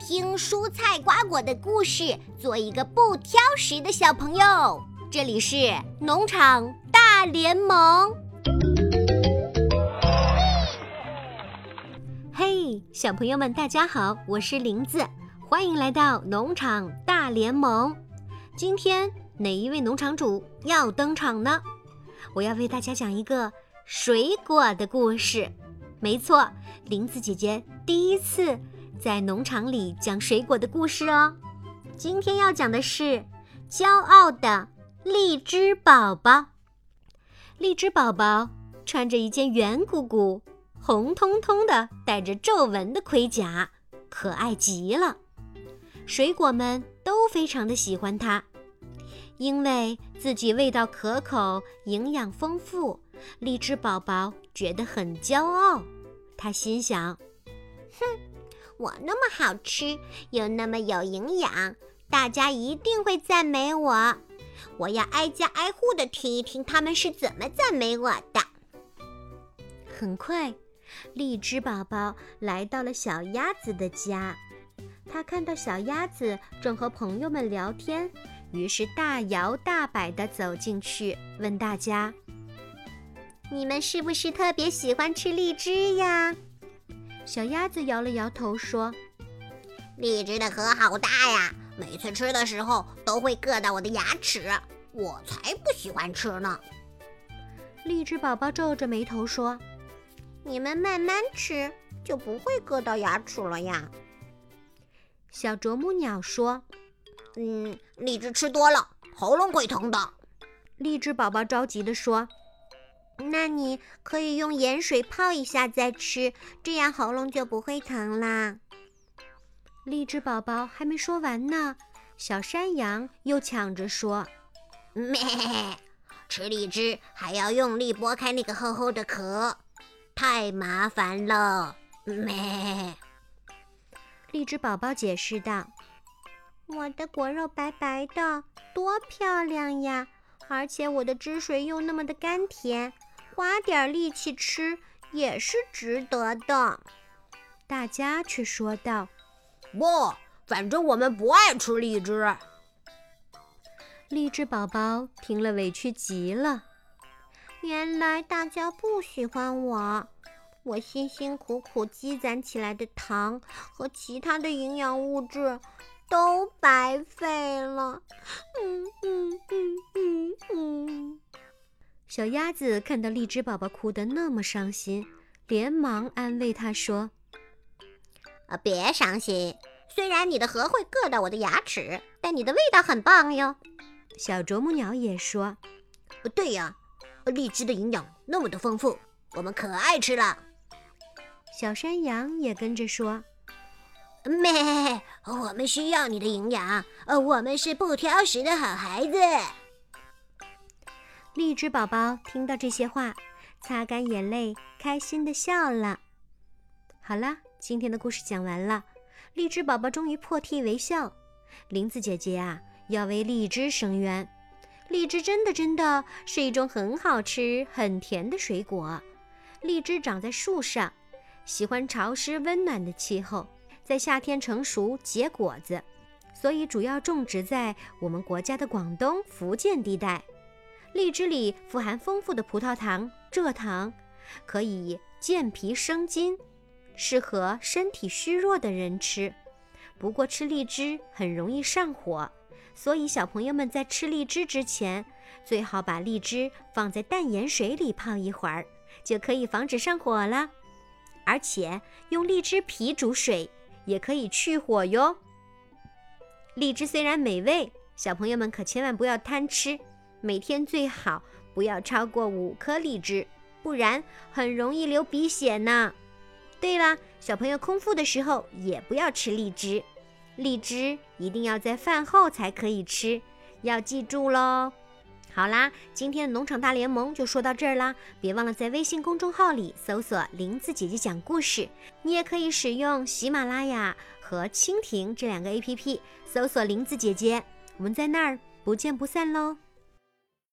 听蔬菜瓜果的故事，做一个不挑食的小朋友。这里是农场大联盟。嘿，小朋友们，大家好，我是林子，欢迎来到农场大联盟。今天哪一位农场主要登场呢？我要为大家讲一个水果的故事。没错，林子姐姐第一次在农场里讲水果的故事哦。今天要讲的是骄傲的荔枝宝宝。荔枝宝宝穿着一件圆鼓鼓、红彤彤的、带着皱纹的盔甲，可爱极了。水果们都非常的喜欢它，因为自己味道可口、营养丰富。荔枝宝宝觉得很骄傲，他心想：“哼，我那么好吃，又那么有营养，大家一定会赞美我。我要挨家挨户的听一听他们是怎么赞美我的。”很快，荔枝宝宝来到了小鸭子的家，他看到小鸭子正和朋友们聊天，于是大摇大摆地走进去，问大家。你们是不是特别喜欢吃荔枝呀？小鸭子摇了摇头说：“荔枝的壳好大呀，每次吃的时候都会硌到我的牙齿，我才不喜欢吃呢。”荔枝宝宝皱着眉头说：“你们慢慢吃，就不会硌到牙齿了呀。”小啄木鸟说：“嗯，荔枝吃多了，喉咙会疼的。”荔枝宝宝着急地说。那你可以用盐水泡一下再吃，这样喉咙就不会疼啦。荔枝宝宝还没说完呢，小山羊又抢着说：“咩，吃荔枝还要用力剥开那个厚厚的壳，太麻烦了。”咩，荔枝宝宝解释道：“我的果肉白白的，多漂亮呀！而且我的汁水又那么的甘甜。”花点力气吃也是值得的，大家却说道：“不，反正我们不爱吃荔枝。”荔枝宝宝听了委屈极了。原来大家不喜欢我，我辛辛苦苦积攒起来的糖和其他的营养物质都白费了。嗯嗯嗯嗯嗯。小鸭子看到荔枝宝宝哭得那么伤心，连忙安慰他说：“啊，别伤心，虽然你的核会硌到我的牙齿，但你的味道很棒哟。”小啄木鸟也说：“对呀，荔枝的营养那么的丰富，我们可爱吃了。”小山羊也跟着说：“咩，我们需要你的营养，呃，我们是不挑食的好孩子。”荔枝宝宝听到这些话，擦干眼泪，开心的笑了。好了，今天的故事讲完了，荔枝宝宝终于破涕为笑。林子姐姐啊，要为荔枝伸冤。荔枝真的真的是一种很好吃、很甜的水果。荔枝长在树上，喜欢潮湿温暖的气候，在夏天成熟结果子，所以主要种植在我们国家的广东、福建地带。荔枝里富含丰富的葡萄糖、蔗糖，可以健脾生津，适合身体虚弱的人吃。不过吃荔枝很容易上火，所以小朋友们在吃荔枝之前，最好把荔枝放在淡盐水里泡一会儿，就可以防止上火了。而且用荔枝皮煮水也可以去火哟。荔枝虽然美味，小朋友们可千万不要贪吃。每天最好不要超过五颗荔枝，不然很容易流鼻血呢。对了，小朋友空腹的时候也不要吃荔枝，荔枝一定要在饭后才可以吃，要记住喽。好啦，今天的农场大联盟就说到这儿啦，别忘了在微信公众号里搜索“林子姐姐讲故事”，你也可以使用喜马拉雅和蜻蜓这两个 APP 搜索“林子姐姐”，我们在那儿不见不散喽。